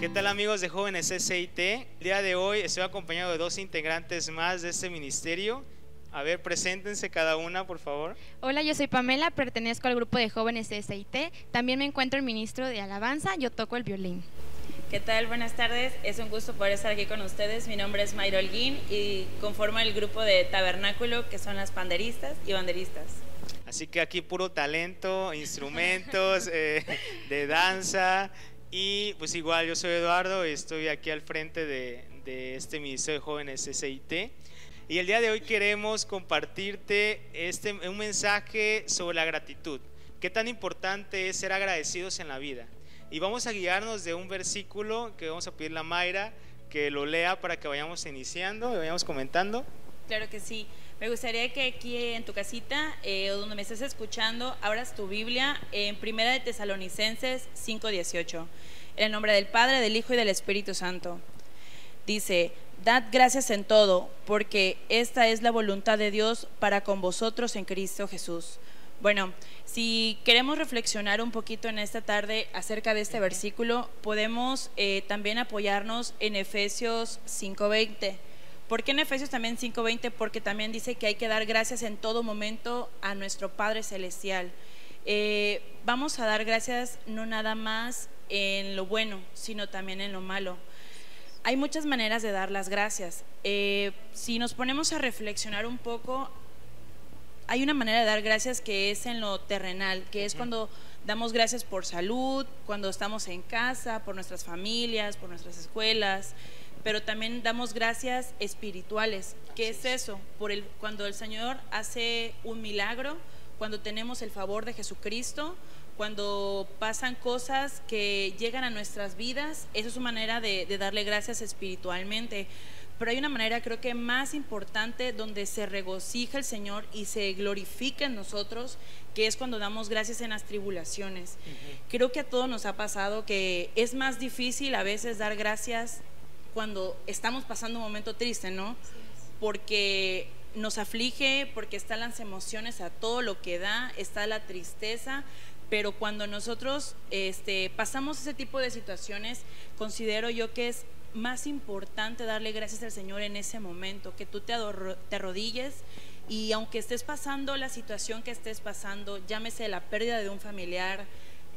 ¿Qué tal amigos de Jóvenes SIT? El día de hoy estoy acompañado de dos integrantes más de este ministerio. A ver, preséntense cada una, por favor. Hola, yo soy Pamela, pertenezco al grupo de jóvenes SIT. También me encuentro el ministro de Alabanza, yo toco el violín. ¿Qué tal? Buenas tardes. Es un gusto poder estar aquí con ustedes. Mi nombre es Mayro Holguín y conformo el grupo de Tabernáculo, que son las panderistas y banderistas. Así que aquí puro talento, instrumentos eh, de danza. Y pues igual, yo soy Eduardo y estoy aquí al frente de, de este Ministerio de Jóvenes SIT. Y el día de hoy queremos compartirte este, un mensaje sobre la gratitud. Qué tan importante es ser agradecidos en la vida. Y vamos a guiarnos de un versículo que vamos a pedirle a Mayra que lo lea para que vayamos iniciando y vayamos comentando. Claro que sí. Me gustaría que aquí en tu casita eh, o donde me estés escuchando abras tu Biblia en Primera de Tesalonicenses 5:18. En el nombre del Padre, del Hijo y del Espíritu Santo. Dice, dad gracias en todo, porque esta es la voluntad de Dios para con vosotros en Cristo Jesús. Bueno, si queremos reflexionar un poquito en esta tarde acerca de este versículo, podemos eh, también apoyarnos en Efesios 5.20. ¿Por qué en Efesios también 5.20? Porque también dice que hay que dar gracias en todo momento a nuestro Padre Celestial. Eh, vamos a dar gracias no nada más en lo bueno, sino también en lo malo. Hay muchas maneras de dar las gracias. Eh, si nos ponemos a reflexionar un poco, hay una manera de dar gracias que es en lo terrenal, que es cuando damos gracias por salud, cuando estamos en casa, por nuestras familias, por nuestras escuelas, pero también damos gracias espirituales. ¿Qué es eso? Por el, cuando el Señor hace un milagro, cuando tenemos el favor de Jesucristo, cuando pasan cosas que llegan a nuestras vidas, esa es su manera de, de darle gracias espiritualmente pero hay una manera creo que más importante donde se regocija el Señor y se glorifica en nosotros, que es cuando damos gracias en las tribulaciones. Creo que a todos nos ha pasado que es más difícil a veces dar gracias cuando estamos pasando un momento triste, ¿no? Porque nos aflige, porque están las emociones a todo lo que da, está la tristeza, pero cuando nosotros este, pasamos ese tipo de situaciones, considero yo que es más importante darle gracias al Señor en ese momento, que tú te, te arrodilles y aunque estés pasando la situación que estés pasando, llámese la pérdida de un familiar,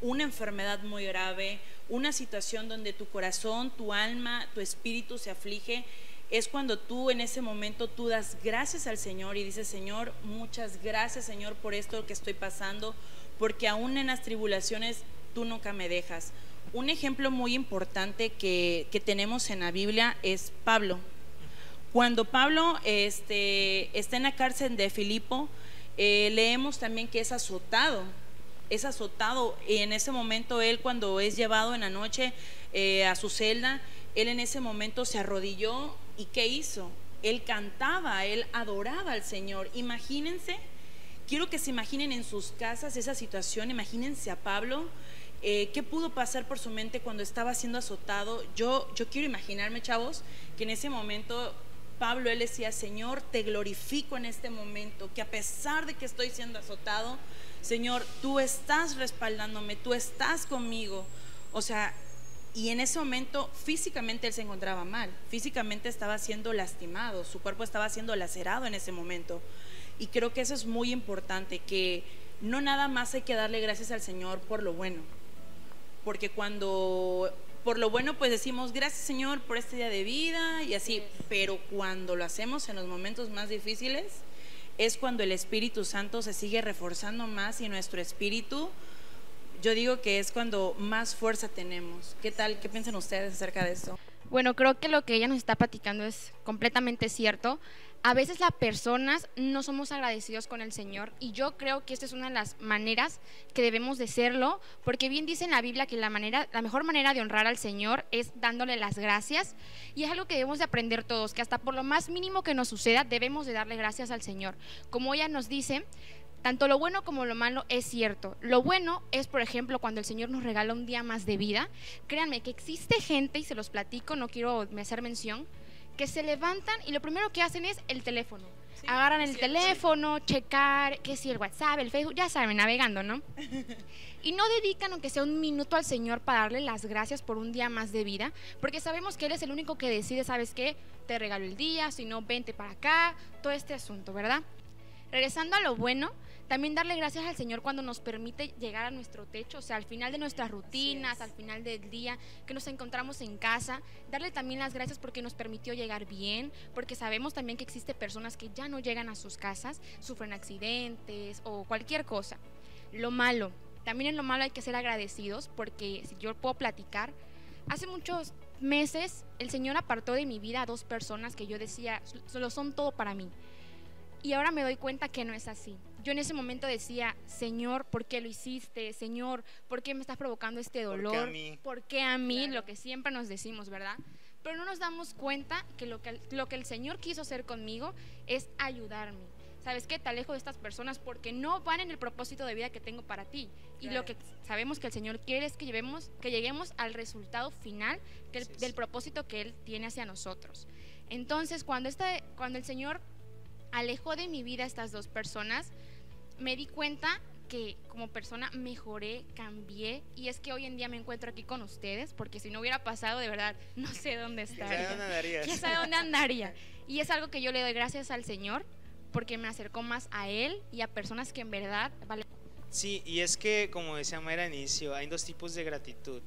una enfermedad muy grave, una situación donde tu corazón, tu alma, tu espíritu se aflige, es cuando tú en ese momento tú das gracias al Señor y dices, Señor, muchas gracias Señor por esto que estoy pasando, porque aún en las tribulaciones tú nunca me dejas. Un ejemplo muy importante que, tenemos en la Biblia es Pablo. Cuando Pablo este, está en la cárcel de Filipo, eh, leemos también que es azotado, es azotado y en ese momento él cuando es llevado en la noche eh, a su celda, él en ese momento se arrodilló y ¿qué hizo? Él cantaba, él adoraba al Señor. Imagínense, quiero que se imaginen en sus casas esa situación, imagínense a Pablo eh, qué pudo pasar por su mente cuando estaba siendo azotado. Yo, yo quiero imaginarme, chavos, que en ese momento Pablo, él decía, Señor, te glorifico en este momento, que a pesar de que estoy siendo azotado, Señor, tú estás respaldándome, tú estás conmigo. O sea, y en ese momento físicamente él se encontraba mal, físicamente estaba siendo lastimado, su cuerpo estaba siendo lacerado en ese momento. Y creo que eso es muy importante, que no nada más hay que darle gracias al Señor por lo bueno, porque cuando por lo bueno pues decimos gracias Señor por este día de vida y así, pero cuando lo hacemos en los momentos más difíciles es cuando el Espíritu Santo se sigue reforzando más y nuestro espíritu, yo digo que es cuando más fuerza tenemos. ¿Qué tal? ¿Qué piensan ustedes acerca de esto? Bueno, creo que lo que ella nos está platicando es completamente cierto a veces las personas no somos agradecidos con el Señor y yo creo que esta es una de las maneras que debemos de serlo, porque bien dice en la Biblia que la manera la mejor manera de honrar al Señor es dándole las gracias y es algo que debemos de aprender todos, que hasta por lo más mínimo que nos suceda debemos de darle gracias al Señor. Como ella nos dice, tanto lo bueno como lo malo es cierto. Lo bueno es, por ejemplo, cuando el Señor nos regala un día más de vida. Créanme que existe gente, y se los platico, no quiero hacer mención, que se levantan y lo primero que hacen es el teléfono. Sí, Agarran el teléfono, checar, que si el WhatsApp, el Facebook, ya saben, navegando, ¿no? Y no dedican aunque sea un minuto al Señor para darle las gracias por un día más de vida, porque sabemos que Él es el único que decide, ¿sabes qué? Te regalo el día, si no, vente para acá, todo este asunto, ¿verdad? Regresando a lo bueno, también darle gracias al Señor cuando nos permite llegar a nuestro techo, o sea, al final de nuestras rutinas, al final del día, que nos encontramos en casa, darle también las gracias porque nos permitió llegar bien, porque sabemos también que existe personas que ya no llegan a sus casas, sufren accidentes o cualquier cosa. Lo malo, también en lo malo hay que ser agradecidos porque si yo puedo platicar, hace muchos meses el Señor apartó de mi vida a dos personas que yo decía, solo son todo para mí. Y ahora me doy cuenta que no es así. Yo en ese momento decía, Señor, ¿por qué lo hiciste? Señor, ¿por qué me estás provocando este ¿Por qué dolor? a mí? ¿Por qué a mí? Claro. Lo que siempre nos decimos, ¿verdad? Pero no nos damos cuenta que lo que, lo que el Señor quiso hacer conmigo es ayudarme. ¿Sabes qué? Te alejo de estas personas porque no van en el propósito de vida que tengo para ti. Y lo que sabemos que el Señor quiere es que, llevemos, que lleguemos al resultado final que el- Así es. del propósito que Él tiene hacia nosotros. Entonces, cuando, este, cuando el Señor alejó de mi vida a estas dos personas, me di cuenta que como persona mejoré, cambié y es que hoy en día me encuentro aquí con ustedes porque si no hubiera pasado de verdad no sé dónde ¿Sabe estaría. dónde andarías? ¿Quién sabe dónde andaría? Y es algo que yo le doy gracias al Señor porque me acercó más a Él y a personas que en verdad vale Sí, y es que, como decía Mayra al inicio, hay dos tipos de gratitud.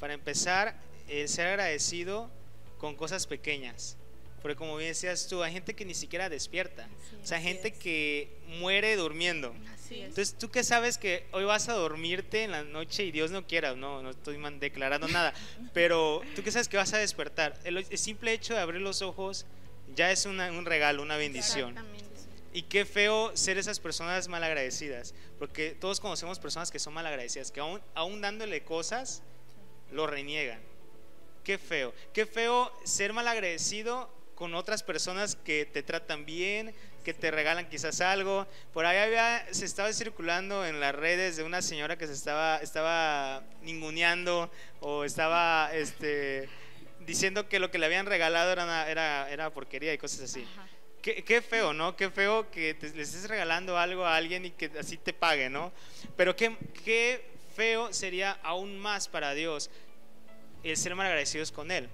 Para empezar, el ser agradecido con cosas pequeñas. Porque como bien decías tú, hay gente que ni siquiera despierta. O sea, gente es. que muere durmiendo. Así es. Entonces, tú que sabes que hoy vas a dormirte en la noche y Dios no quiera, no, no estoy declarando nada, pero tú que sabes que vas a despertar, el, el simple hecho de abrir los ojos ya es una- un regalo, una bendición. Y qué feo ser esas personas malagradecidas, porque todos conocemos personas que son malagradecidas, que aún, aún dándole cosas, lo reniegan. Qué feo, qué feo ser malagradecido con otras personas que te tratan bien, que te regalan quizás algo. Por ahí había, se estaba circulando en las redes de una señora que se estaba, estaba ninguneando o estaba este, diciendo que lo que le habían regalado era, una- era, era porquería y cosas así. Ajá. Qué, qué feo, ¿no? Qué feo que te- le estés regalando algo a alguien y que así te pague, ¿no? Pero qué, qué feo sería aún más para Dios el ser mal agradecidos con Él.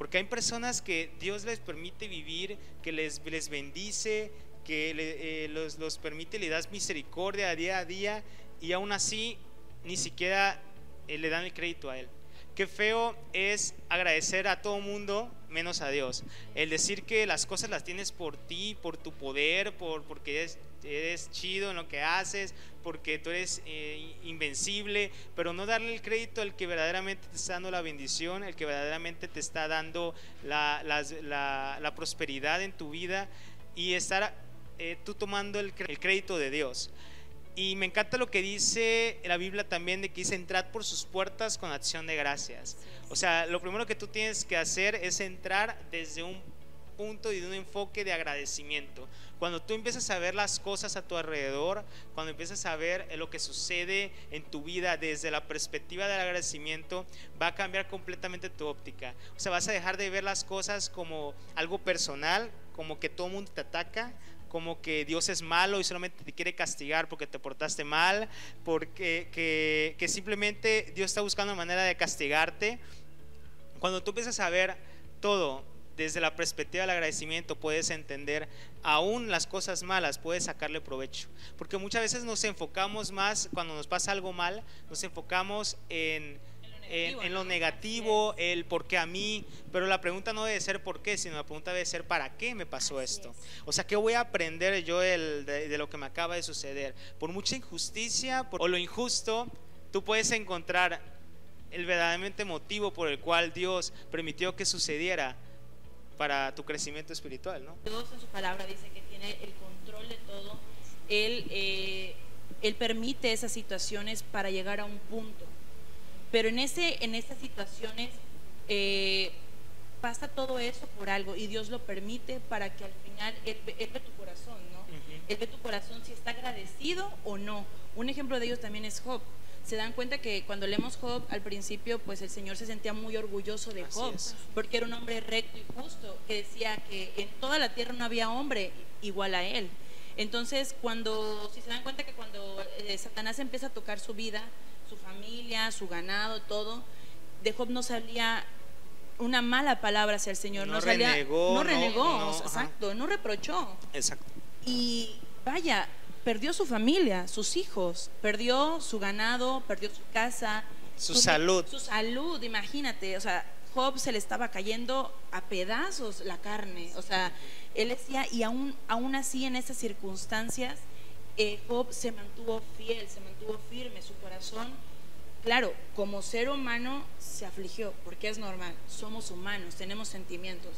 Porque hay personas que Dios les permite vivir, que les, les bendice, que le- eh, los, los permite, le das misericordia día a día y aún así ni siquiera eh, le dan el crédito a Él. Qué feo es agradecer a todo mundo menos a Dios. El decir que las cosas las tienes por ti, por tu poder, por, porque eres, eres chido en lo que haces, porque tú eres eh, invencible, pero no darle el crédito al que verdaderamente te está dando la bendición, el que verdaderamente te está dando la, las- la- la prosperidad en tu vida y estar eh, tú tomando el, el crédito de Dios. Y me encanta lo que dice la Biblia también de que dice entrad por sus puertas con acción de gracias. O sea, lo primero que tú tienes que hacer es entrar desde un y de un enfoque de agradecimiento. Cuando tú empiezas a ver las cosas a tu alrededor, cuando empiezas a ver lo que sucede en tu vida desde la perspectiva del agradecimiento, va a cambiar completamente tu óptica. O sea, vas a dejar de ver las cosas como algo personal, como que todo el mundo te ataca, como que Dios es malo y solamente te quiere castigar porque te portaste mal, porque que, que simplemente Dios está buscando una manera de castigarte. Cuando tú empiezas a ver todo desde la perspectiva del agradecimiento, puedes entender aún las cosas malas, puedes sacarle provecho. Porque muchas veces nos enfocamos más, cuando nos pasa algo mal, nos enfocamos en, en, en lo negativo, el por qué a mí, pero la pregunta no debe ser por qué, sino la pregunta debe ser para qué me pasó Así esto. es. O sea, ¿qué voy a aprender yo el- de, de lo que me acaba de suceder? Por mucha injusticia por- o lo injusto, tú puedes encontrar el verdaderamente motivo por el cual Dios permitió que sucediera para tu crecimiento espiritual, ¿no? Dios en su palabra dice que tiene el control de todo. Él, eh, él permite esas situaciones para llegar a un punto. Pero en, ese, en esas situaciones, eh, pasa todo eso por algo y Dios lo permite para que al final Él, ve- él ve tu corazón, ¿no? Ujú. Él ve tu corazón si está agradecido o no. Un ejemplo de ello también es Job. Se dan cuenta que cuando leemos Job al principio, pues el Señor se sentía muy orgulloso de Job, porque era un hombre recto y justo, que decía que en toda la tierra no había hombre igual a él. Entonces, cuando, si se dan cuenta que cuando eh, Satanás empieza a tocar su vida, su familia, su ganado, todo, de Job no salía una mala palabra hacia el Señor, no, No salía, renegó, no no- renegó, no, o sea, ajá. exacto, no reprochó. Exacto. Y vaya, perdió su familia, sus hijos, perdió su ganado, perdió su casa, Su salud. Su salud, imagínate, o sea, Job se le estaba cayendo a pedazos la carne, o sea, él decía, y aún, aún así en esas circunstancias, eh, Job se mantuvo fiel, se mantuvo firme, su corazón, claro, como ser humano se afligió, porque es normal, somos humanos, tenemos sentimientos,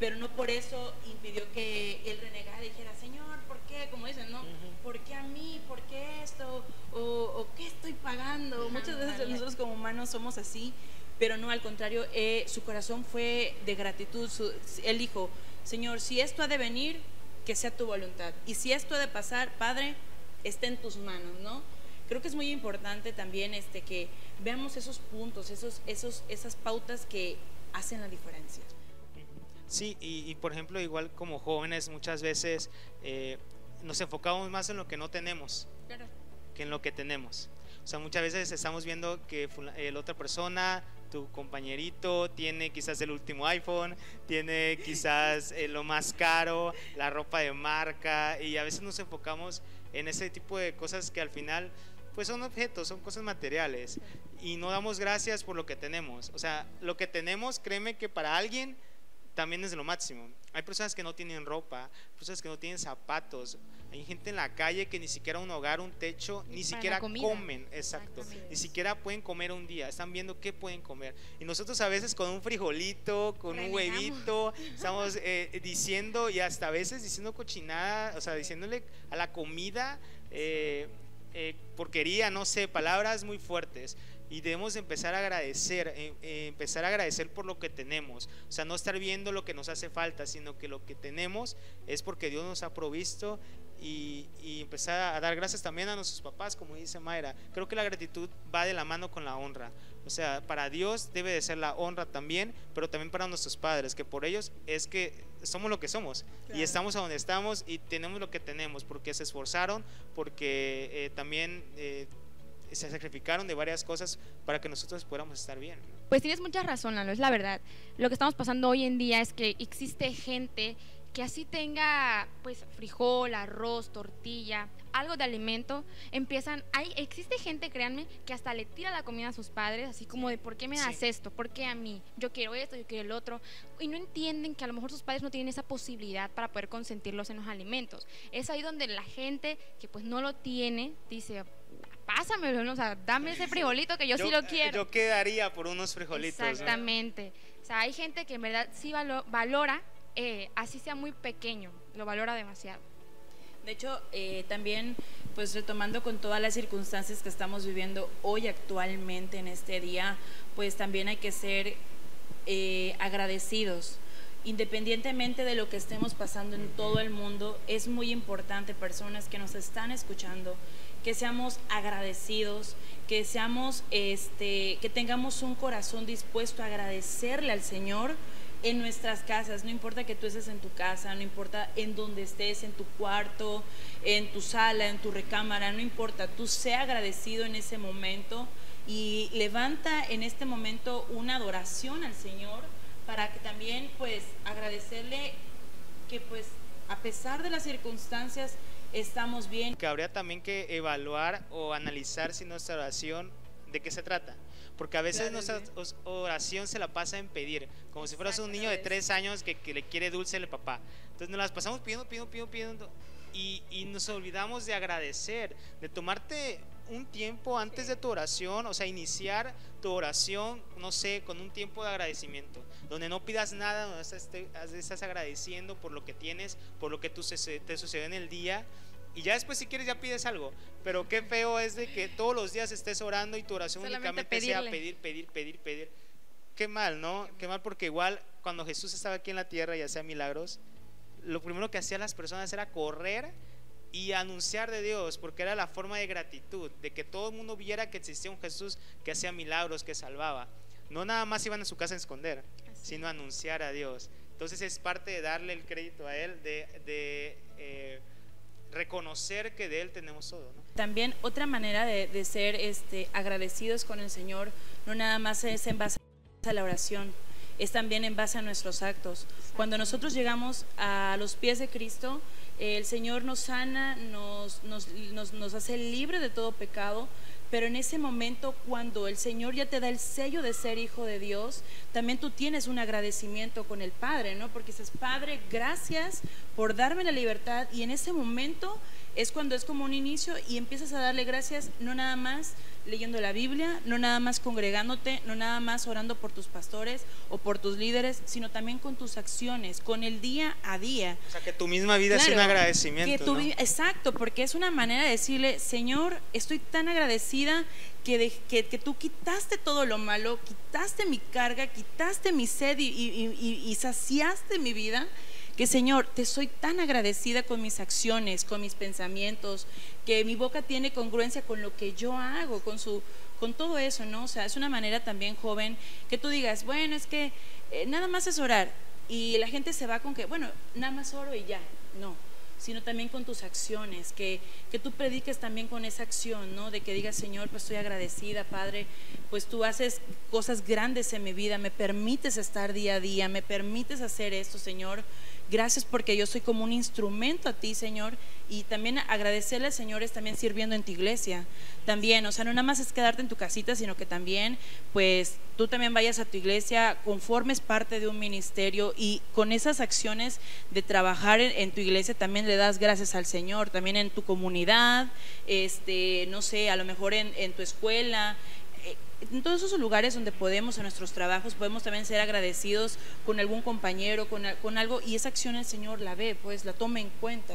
pero no por eso impidió que él renegara y dijera, Señor, ¿por qué? Como dicen, ¿no? ¿Por qué a mí? ¿Por qué esto? ¿O, o qué estoy pagando? Muchas veces Ándale. nosotros como humanos somos así, pero no, al contrario, eh, su corazón fue de gratitud. su- él dijo, Señor, si esto ha de venir, que sea tu voluntad. Y si esto ha de pasar, Padre, está en tus manos, ¿no? Creo que es muy importante también este, que veamos esos puntos, esos, esos, esas pautas que hacen la diferencia. Sí, y, y por ejemplo, igual como jóvenes muchas veces eh, nos enfocamos más en lo que no tenemos Claro. que en lo que tenemos. O sea, muchas veces estamos viendo que la otra persona, tu compañerito, tiene quizás el último iPhone, tiene quizás eh, lo más caro, la ropa de marca, y a veces nos enfocamos en ese tipo de cosas que al final pues son objetos, son cosas materiales y no damos gracias por lo que tenemos. O sea, lo que tenemos, créeme que para alguien también es lo máximo. Hay personas que no tienen ropa, personas que no tienen zapatos, hay gente en la calle que ni siquiera un hogar, un techo, Ni siquiera comen, exacto, ni siquiera pueden comer un día, están viendo qué pueden comer. Y nosotros a veces con un frijolito, con un Renegamos. huevito, estamos eh, diciendo y hasta a veces diciendo cochinada, o sea, diciéndole a la comida eh, eh, porquería, no sé, palabras muy fuertes. Y debemos empezar a agradecer, eh, eh, empezar a agradecer por lo que tenemos. O sea, no estar viendo lo que nos hace falta, sino que lo que tenemos es porque Dios nos ha provisto y, y empezar a dar gracias también a nuestros papás, como dice Mayra. Creo que la gratitud va de la mano con la honra. O sea, para Dios debe de ser la honra también, pero también para nuestros padres, que por ellos es que somos lo que somos y Claro. estamos a donde estamos y tenemos lo que tenemos, porque se esforzaron, porque eh, también eh, se sacrificaron de varias cosas para que nosotros podamos estar bien. Pues tienes mucha razón, Lalo, es la verdad. Lo que estamos pasando hoy en día es que existe gente que así tenga pues frijol, arroz, tortilla, algo de alimento, empiezan, hay, existe gente, créanme, que hasta le tira la comida a sus padres, así como de ¿por qué me das Sí. esto? ¿Por qué a mí? Yo quiero esto, yo quiero el otro. Y no entienden que a lo mejor sus padres no tienen esa posibilidad para poder consentirlos en los alimentos. Es ahí donde la gente que pues no lo tiene dice, pásamelo, ¿no? o sea, dame ese frijolito que yo, sí lo quiero. Yo quedaría por unos frijolitos. ¿no? Exactamente. O sea, hay gente que en verdad sí valo- valora, eh, así sea muy pequeño, lo valora demasiado. De hecho, eh, también, pues retomando con todas las circunstancias que estamos viviendo hoy actualmente en este día, pues también hay que ser eh, agradecidos. Independientemente de lo que estemos pasando en todo el mundo, es muy importante, personas que nos están escuchando, que seamos agradecidos, que seamos, este, que tengamos un corazón dispuesto a agradecerle al Señor en nuestras casas, no importa que tú estés en tu casa, no importa en donde estés, en tu cuarto, en tu sala, en tu recámara, no importa, tú sea agradecido en ese momento y levanta en este momento una adoración al Señor para que también pues agradecerle que pues a pesar de las circunstancias estamos bien. que habría también que evaluar o analizar si nuestra oración de qué se trata. Porque a veces Claro, nuestra sí. oración se la pasa en pedir, como si fueras un niño de es. tres años que, que le quiere dulce al papá. Entonces nos las pasamos pidiendo, pidiendo, pidiendo, pidiendo y, y nos olvidamos de agradecer, de tomarte un tiempo antes de tu oración, o sea, iniciar tu oración, no sé, con un tiempo de agradecimiento, donde no pidas nada, donde estás, agradeciendo por lo que tienes, por lo que te sucedió en el día. Y ya después si quieres ya pides algo, pero qué feo es de que todos los días estés orando y tu oración Solamente únicamente sea pedirle. pedir, pedir, pedir, pedir. Qué mal, ¿no? Qué mal porque igual cuando Jesús estaba aquí en la tierra y hacía milagros, lo primero que hacían las personas era correr y anunciar de Dios, porque era la forma de gratitud, de que todo el mundo viera que existía un Jesús que hacía milagros, que salvaba. No nada más iban a su casa a esconder, sino a anunciar a Dios. Entonces es parte de darle el crédito a Él, de, eh, reconocer que de Él tenemos todo. También otra manera de, de, ser este, agradecidos con el Señor, no nada más es en base a la oración, es también en base a nuestros actos. Cuando nosotros llegamos a los pies de Cristo, el Señor nos sana, nos, nos, nos, hace libre de todo pecado, pero en ese momento cuando el Señor ya te da el sello de ser hijo de Dios, también tú tienes un agradecimiento con el Padre, ¿no? Porque dices, Padre, gracias por darme la libertad y en ese momento es cuando es como un inicio y empiezas a darle gracias no nada más leyendo la Biblia, no nada más congregándote, no nada más orando por tus pastores o por tus líderes, sino también con tus acciones, con el día a día. O sea, que tu misma vida es un agradecimiento. Exacto, porque es una manera de decirle, Señor, estoy tan agradecida que, que, tú quitaste todo lo malo, quitaste mi carga, quitaste mi sed y, y saciaste mi vida que Señor, te soy tan agradecida con mis acciones, con mis pensamientos, que mi boca tiene congruencia con lo que yo hago, con su con todo eso, ¿no? O sea, es una manera también joven que tú digas, bueno, es que eh, nada más es orar y la gente se va con que, bueno, nada más oro y ya. No, sino también con tus acciones, que, que tú prediques también con esa acción, ¿no? De que digas, Señor, pues estoy agradecida, Padre, pues tú haces cosas grandes en mi vida, me permites estar día a día, me permites hacer esto, Señor. Gracias porque yo soy como un instrumento a ti, Señor. Y también agradecerle al Señor es también sirviendo en tu iglesia. También, o sea, no nada más es quedarte en tu casita, sino que también, pues, tú también vayas a tu iglesia, conformes parte de un ministerio y con esas acciones de trabajar en, tu iglesia también le das gracias al Señor. También en tu comunidad, este, no sé, a lo mejor en, en tu escuela, en todos esos lugares donde podemos, en nuestros trabajos, podemos también ser agradecidos con algún compañero, con, con algo, y esa acción el Señor la ve, pues la toma en cuenta.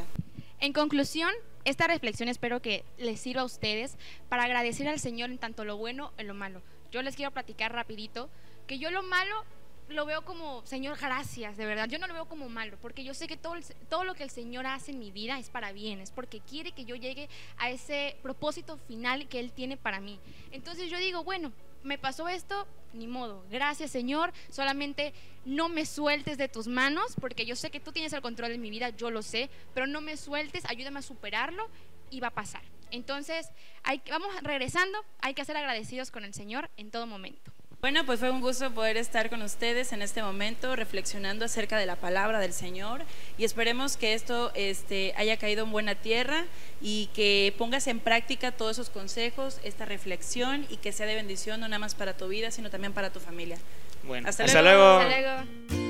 En conclusión, esta reflexión espero que les sirva a ustedes para agradecer al Señor en tanto lo bueno y lo malo. Yo les quiero platicar rapidito que yo lo malo lo veo como, Señor, gracias, de verdad. Yo no lo veo como malo, porque yo sé que todo, todo lo que el Señor hace en mi vida es para bien, es porque quiere que yo llegue a ese propósito final que Él tiene para mí. Entonces yo digo, bueno, me pasó esto, ni modo. Gracias, Señor. Solamente no me sueltes de tus manos, porque yo sé que tú tienes el control de mi vida, yo lo sé, pero no me sueltes, ayúdame a superarlo y va a pasar. Entonces, vamos regresando, hay que ser agradecidos con el Señor en todo momento. Bueno, pues fue un gusto poder estar con ustedes en este momento reflexionando acerca de la palabra del Señor y esperemos que esto este, haya caído en buena tierra y que pongas en práctica todos esos consejos, esta reflexión y que sea de bendición no nada más para tu vida, sino también para tu familia. Bueno, hasta, luego. Hasta luego.